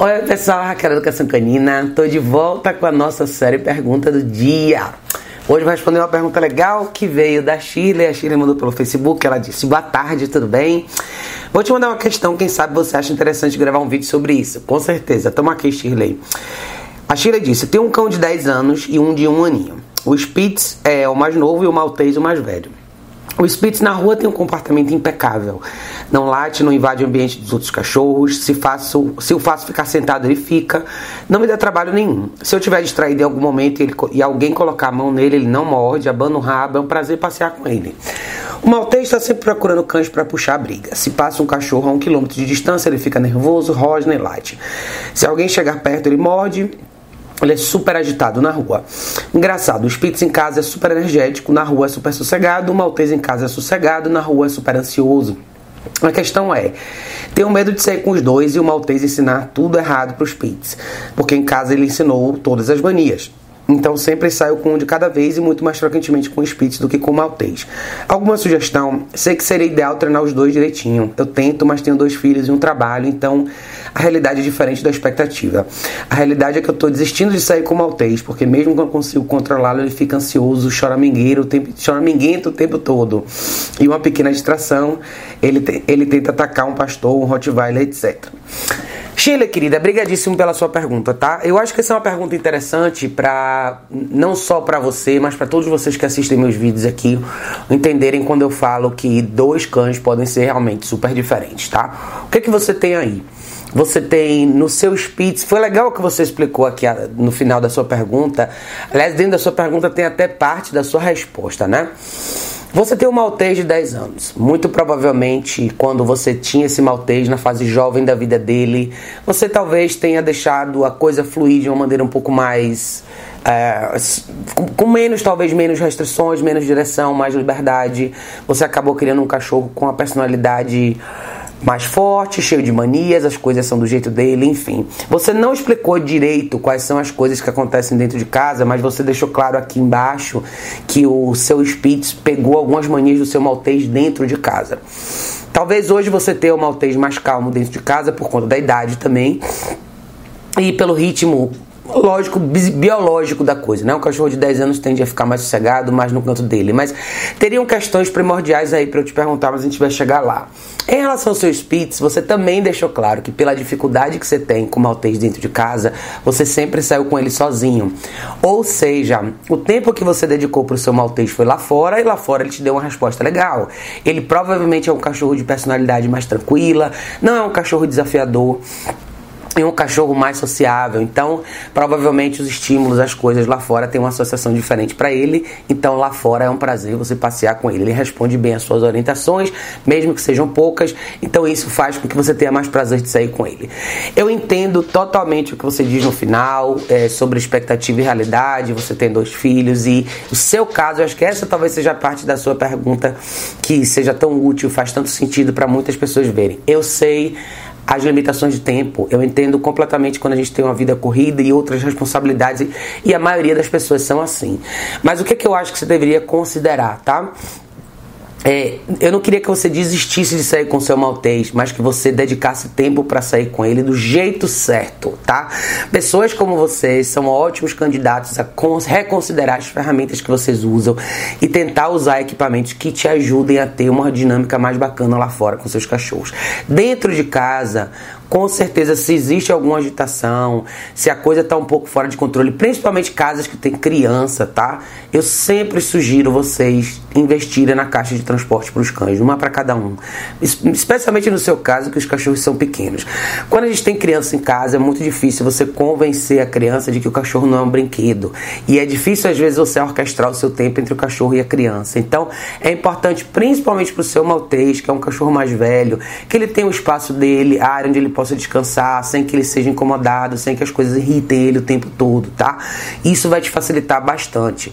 Oi pessoal, Raquel Educação Canina, tô de volta com a nossa série Pergunta do Dia. Hoje vou responder uma pergunta legal que veio da Shirley. A Shirley mandou pelo Facebook. Ela disse: Boa tarde, tudo bem? Vou te mandar uma questão. Quem sabe você acha interessante gravar um vídeo sobre isso? Com certeza. Toma aqui, Shirley. A Shirley disse: Tem um cão de 10 anos e um de um aninho. O Spitz é o mais novo e o Maltese o mais velho. O Spitz na rua tem um comportamento impecável. Não late, não invade o ambiente dos outros cachorros. Se, faço, se o faço ficar sentado, ele fica. Não me dá trabalho nenhum. Se eu tiver distraído em algum momento ele, e alguém colocar a mão nele, ele não morde, abana o rabo. É um prazer passear com ele. O Maltês está sempre procurando cães para puxar a briga. Se passa um cachorro a um quilômetro de distância, ele fica nervoso, rosna e late. Se alguém chegar perto, ele morde. Ele é super agitado na rua. Engraçado, o Spitz em casa é super energético, na rua é super sossegado, o Maltese em casa é sossegado, na rua é super ansioso. A questão é, tenho medo de sair com os dois e o Maltese ensinar tudo errado para os Spitz, porque em casa ele ensinou todas as manias. Então sempre saio com um de cada vez e muito mais frequentemente com o Spitz do que com o Maltês. Alguma sugestão? Sei que seria ideal treinar os dois direitinho. Eu tento, mas tenho dois filhos e um trabalho, então a realidade é diferente da expectativa. A realidade é que eu estou desistindo de sair com o Maltês, porque mesmo quando eu consigo controlá-lo, ele fica ansioso, choramingueiro, o choraminguento o tempo todo. E uma pequena distração, ele, ele tenta atacar um pastor, um Rottweiler, etc. Sheila, querida, brigadíssimo pela sua pergunta, tá? Eu acho que essa é uma pergunta interessante para não só para você, mas para todos vocês que assistem meus vídeos aqui entenderem quando eu falo que dois cães podem ser realmente super diferentes, tá? O que é que você tem aí? Você tem no seu Spitz, foi legal que você explicou aqui no final da sua pergunta. Aliás, dentro da sua pergunta tem até parte da sua resposta, né? Você tem um maltês de 10 anos. Muito provavelmente, quando você tinha esse maltês na fase jovem da vida dele, você talvez tenha deixado a coisa fluir de uma maneira um pouco mais. É, com menos, talvez menos restrições, menos direção, mais liberdade. Você acabou criando um cachorro com a personalidade mais forte, cheio de manias, as coisas são do jeito dele, enfim. Você não explicou direito quais são as coisas que acontecem dentro de casa, mas você deixou claro aqui embaixo que o seu Spitz pegou algumas manias do seu maltês dentro de casa. Talvez hoje você tenha o maltês mais calmo dentro de casa por conta da idade também. E pelo ritmo lógico, biológico da coisa, né? Um cachorro de 10 anos tende a ficar mais sossegado, mais no canto dele. Mas teriam questões primordiais aí para eu te perguntar, mas a gente vai chegar lá. Em relação aos seus pits, você também deixou claro que pela dificuldade que você tem com o maltês dentro de casa, você sempre saiu com ele sozinho. Ou seja, o tempo que você dedicou para o seu maltês foi lá fora e lá fora ele te deu uma resposta legal. Ele provavelmente é um cachorro de personalidade mais tranquila, não é um cachorro desafiador e um cachorro mais sociável. Então, provavelmente os estímulos, as coisas lá fora têm uma associação diferente para ele. Então, lá fora é um prazer você passear com ele. Ele responde bem às suas orientações, mesmo que sejam poucas. Então, isso faz com que você tenha mais prazer de sair com ele. Eu entendo totalmente o que você diz no final é, sobre expectativa e realidade. Você tem dois filhos e o seu caso, eu acho que essa talvez seja parte da sua pergunta que seja tão útil, faz tanto sentido para muitas pessoas verem. Eu sei as limitações de tempo. Eu entendo completamente quando a gente tem uma vida corrida e outras responsabilidades, e a maioria das pessoas são assim. Mas o que, é que eu acho que você deveria considerar, tá? É, eu não queria que você desistisse de sair com seu maltês, mas que você dedicasse tempo para sair com ele do jeito certo, tá? Pessoas como vocês são ótimos candidatos a reconsiderar as ferramentas que vocês usam e tentar usar equipamentos que te ajudem a ter uma dinâmica mais bacana lá fora com seus cachorros. Dentro de casa, com certeza, se existe alguma agitação, se a coisa está um pouco fora de controle, principalmente casas que tem criança, tá? Eu sempre sugiro vocês investirem na caixa de transporte para os cães, uma para cada um. Especialmente no seu caso, que os cachorros são pequenos. Quando a gente tem criança em casa, é muito difícil você convencer a criança de que o cachorro não é um brinquedo. E é difícil, às vezes, você orquestrar o seu tempo entre o cachorro e a criança. Então, é importante, principalmente para o seu maltês, que é um cachorro mais velho, que ele tenha o espaço dele, a área onde ele possa descansar, sem que ele seja incomodado, sem que as coisas irritem ele o tempo todo, tá? Isso vai te facilitar bastante.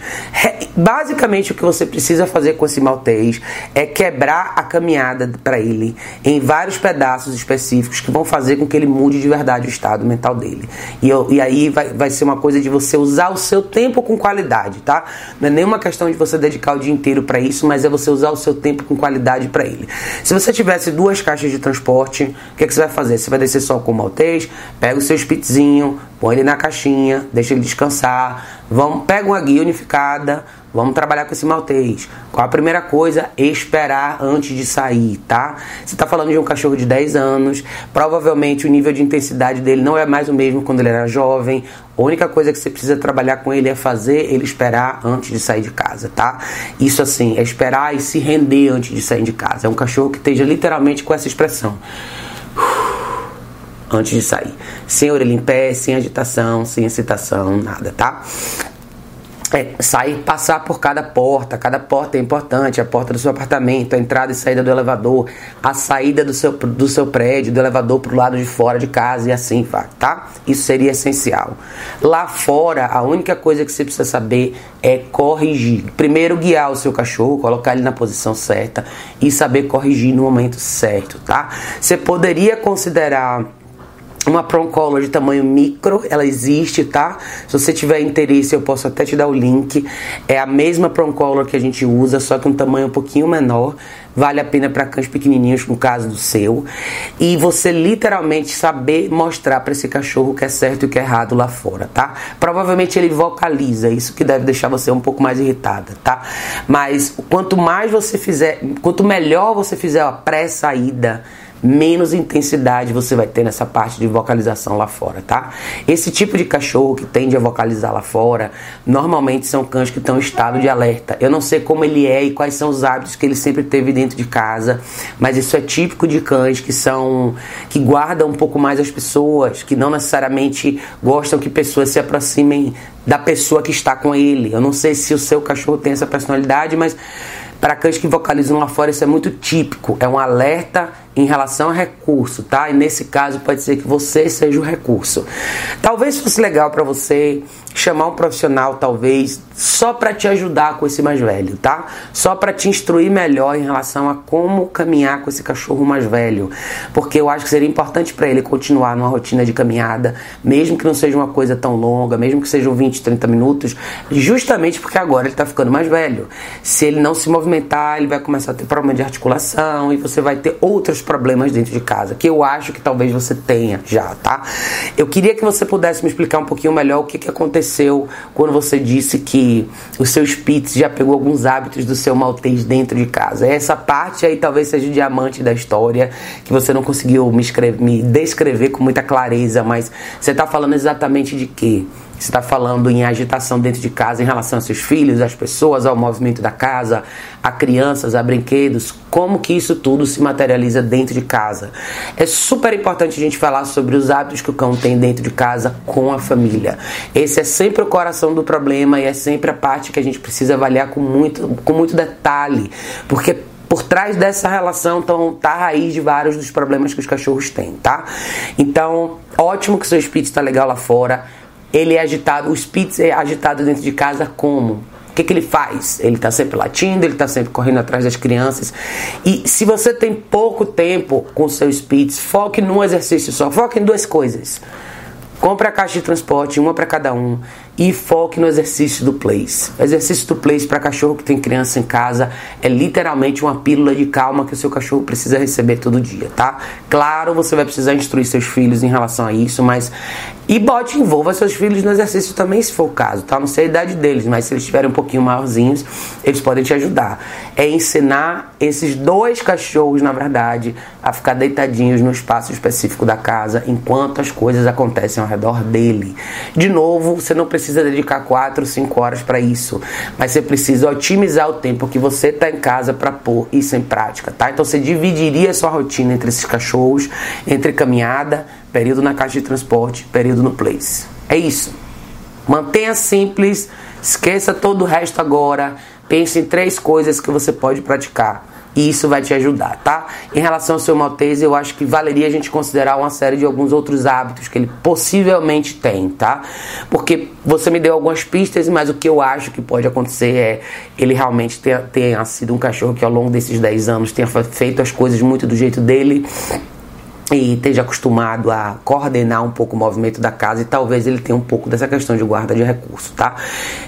Basicamente, o que você precisa fazer com esse maltês é quebrar a caminhada para ele em vários pedaços específicos que vão fazer com que ele mude de verdade o estado mental dele. E, eu, e aí vai, vai ser uma coisa de você usar o seu tempo com qualidade, tá? Não é nenhuma questão de você dedicar o dia inteiro para isso, mas é você usar o seu tempo com qualidade para ele. Se você tivesse duas caixas de transporte, o que, é que você vai fazer? Você vai vai descer só com o maltês, pega o seu spitzinho, põe ele na caixinha, deixa ele descansar. Vamos, pega uma guia unificada, Vamos trabalhar com esse maltês. Qual a primeira coisa? Esperar antes de sair, tá? Você está falando de um cachorro de 10 anos, provavelmente o nível de intensidade dele não é mais o mesmo quando ele era jovem. A única coisa que você precisa trabalhar com ele é fazer ele esperar antes de sair de casa, tá? Isso assim, é esperar e se render antes de sair de casa. É um cachorro que esteja literalmente com essa expressão antes de sair. Sem orelha em pé, sem agitação, sem excitação, nada, tá? é, sair, passar por cada porta. Cada porta é importante. A porta do seu apartamento, a entrada e saída do elevador, a saída do seu, do seu prédio, do elevador para o lado de fora de casa e assim vai, tá? Isso seria essencial. Lá fora, a única coisa que você precisa saber é corrigir. Primeiro, guiar o seu cachorro, colocar ele na posição certa e saber corrigir no momento certo, tá? Você poderia considerar uma Color de tamanho micro, ela existe, tá? Se você tiver interesse, eu posso até te dar o link. É a mesma Color que a gente usa, só que um tamanho um pouquinho menor. Vale a pena para cães pequenininhos, no caso do seu. E você literalmente saber mostrar para esse cachorro o que é certo e o que é errado lá fora, tá? Provavelmente ele vocaliza, isso que deve deixar você um pouco mais irritada, tá? Mas quanto mais você fizer, quanto melhor você fizer a pré-saída, menos intensidade você vai ter nessa parte de vocalização lá fora, tá? Esse tipo de cachorro que tende a vocalizar lá fora, normalmente são cães que estão em estado de alerta. Eu não sei como ele é e quais são os hábitos que ele sempre teve dentro de casa, mas isso é típico de cães que são que guardam um pouco mais as pessoas, que não necessariamente gostam que pessoas se aproximem da pessoa que está com ele. Eu não sei se o seu cachorro tem essa personalidade, mas para cães que vocalizam lá fora, isso é muito típico. É um alerta em relação a recurso, tá? E nesse caso pode ser que você seja o recurso. Talvez fosse legal para você chamar um profissional, talvez, só para te ajudar com esse mais velho, tá? Só para te instruir melhor em relação a como caminhar com esse cachorro mais velho, porque eu acho que seria importante para ele continuar numa rotina de caminhada, mesmo que não seja uma coisa tão longa, mesmo que sejam 20, 30 minutos, justamente porque agora ele está ficando mais velho. Se ele não se movimentar, ele vai começar a ter problema de articulação e você vai ter outros problemas dentro de casa, que eu acho que talvez você tenha já, tá? Eu queria que você pudesse me explicar um pouquinho melhor o que, que aconteceu quando você disse que o seu Spitz já pegou alguns hábitos do seu maltês dentro de casa? Essa parte aí talvez seja o diamante da história, que você não conseguiu me, escrever, me descrever com muita clareza, mas você está falando exatamente de quê? Está falando em agitação dentro de casa em relação aos seus filhos, às pessoas, ao movimento da casa, a crianças, a brinquedos, como que isso tudo se materializa dentro de casa. É super importante a gente falar sobre os hábitos que o cão tem dentro de casa com a família. Esse é sempre o coração do problema e é sempre a parte que a gente precisa avaliar com muito, com muito detalhe, porque por trás dessa relação estão tá a raiz de vários dos problemas que os cachorros têm, tá? Então, ótimo que seu espírito está legal lá fora ele é agitado, o Spitz é agitado dentro de casa como? O que, que ele faz? Ele está sempre latindo, ele está sempre correndo atrás das crianças. E se você tem pouco tempo com o seu Spitz, foque num exercício só. Foque em duas coisas. Compre a caixa de transporte, uma para cada um e foque no exercício do place. O exercício do place para cachorro que tem criança em casa é literalmente uma pílula de calma que o seu cachorro precisa receber todo dia, tá? Claro, você vai precisar instruir seus filhos em relação a isso, mas e bote, envolva seus filhos no exercício também, se for o caso, tá? Não sei a idade deles, mas se eles estiverem um pouquinho maiorzinhos, eles podem te ajudar. É ensinar esses dois cachorros, na verdade, a ficar deitadinhos no espaço específico da casa enquanto as coisas acontecem ao redor dele. De novo, você não precisa dedicar 4, 5 horas para isso, mas você precisa otimizar o tempo que você está em casa para pôr isso em prática, tá? Então você dividiria sua rotina entre esses cachorros, entre caminhada, período na caixa de transporte, período no place. É isso. Mantenha simples, esqueça todo o resto agora. Pense em três coisas que você pode praticar e isso vai te ajudar, tá? Em relação ao seu maltese, eu acho que valeria a gente considerar uma série de alguns outros hábitos que ele possivelmente tem, tá? Porque você me deu algumas pistas, mas o que eu acho que pode acontecer é ele realmente tenha, tenha sido um cachorro que ao longo desses 10 anos tenha feito as coisas muito do jeito dele e esteja acostumado a coordenar um pouco o movimento da casa e talvez ele tenha um pouco dessa questão de guarda de recurso, tá?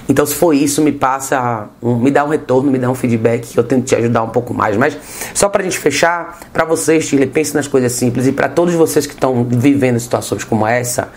Então se for isso, me passa, um, me dá um retorno, me dá um feedback que eu tento te ajudar um pouco mais. Mas só pra gente fechar, para vocês, Chile, pense nas coisas simples e para todos vocês que estão vivendo situações como essa,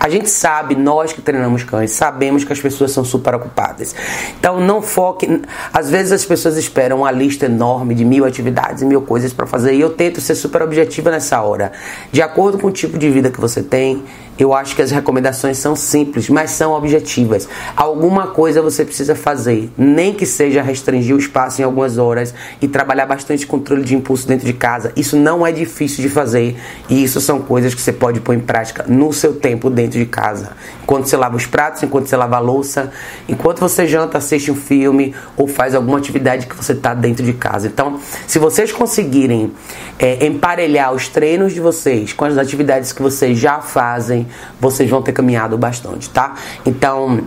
a gente sabe, nós que treinamos cães, sabemos que as pessoas são super ocupadas. Então não foque. Às vezes as pessoas esperam uma lista enorme de mil atividades e mil coisas para fazer. E eu tento ser super objetiva nessa hora. De acordo com o tipo de vida que você tem, eu acho que as recomendações são simples, mas são objetivas. Alguma coisa você precisa fazer, nem que seja restringir o espaço em algumas horas e trabalhar bastante controle de impulso dentro de casa. Isso não é difícil de fazer e isso são coisas que você pode pôr em prática no seu tempo dentro de casa. Enquanto você lava os pratos, enquanto você lava a louça, enquanto você janta, assiste um filme ou faz alguma atividade que você está dentro de casa. Então, se vocês conseguirem é, emparelhar os treinos de vocês com as atividades que vocês já fazem, vocês vão ter caminhado bastante, tá? Então,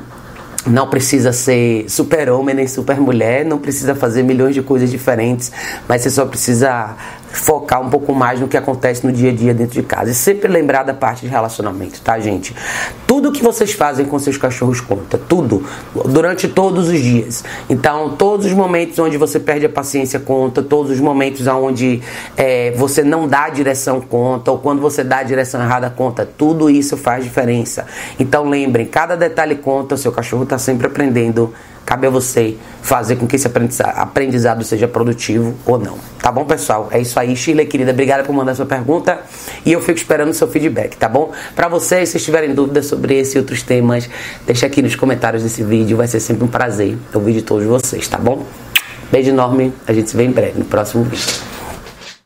não precisa ser super homem nem super mulher, não precisa fazer milhões de coisas diferentes, mas você só precisa focar um pouco mais no que acontece no dia a dia dentro de casa. E sempre lembrar da parte de relacionamento, tá, gente? Tudo que vocês fazem com seus cachorros conta, tudo, durante todos os dias. Então, todos os momentos onde você perde a paciência conta, todos os momentos onde é, você não dá a direção conta, ou quando você dá a direção errada conta, tudo isso faz diferença. Então, lembrem, cada detalhe conta, seu cachorro está sempre aprendendo Cabe a você fazer com que esse aprendizado seja produtivo ou não. Tá bom, pessoal? É isso aí, Chile, querida. Obrigada por mandar sua pergunta e eu fico esperando seu feedback, tá bom? Para vocês, se tiverem dúvidas sobre esse e outros temas, deixa aqui nos comentários desse vídeo. Vai ser sempre um prazer ouvir de todos vocês, tá bom? Beijo enorme. A gente se vê em breve no próximo vídeo.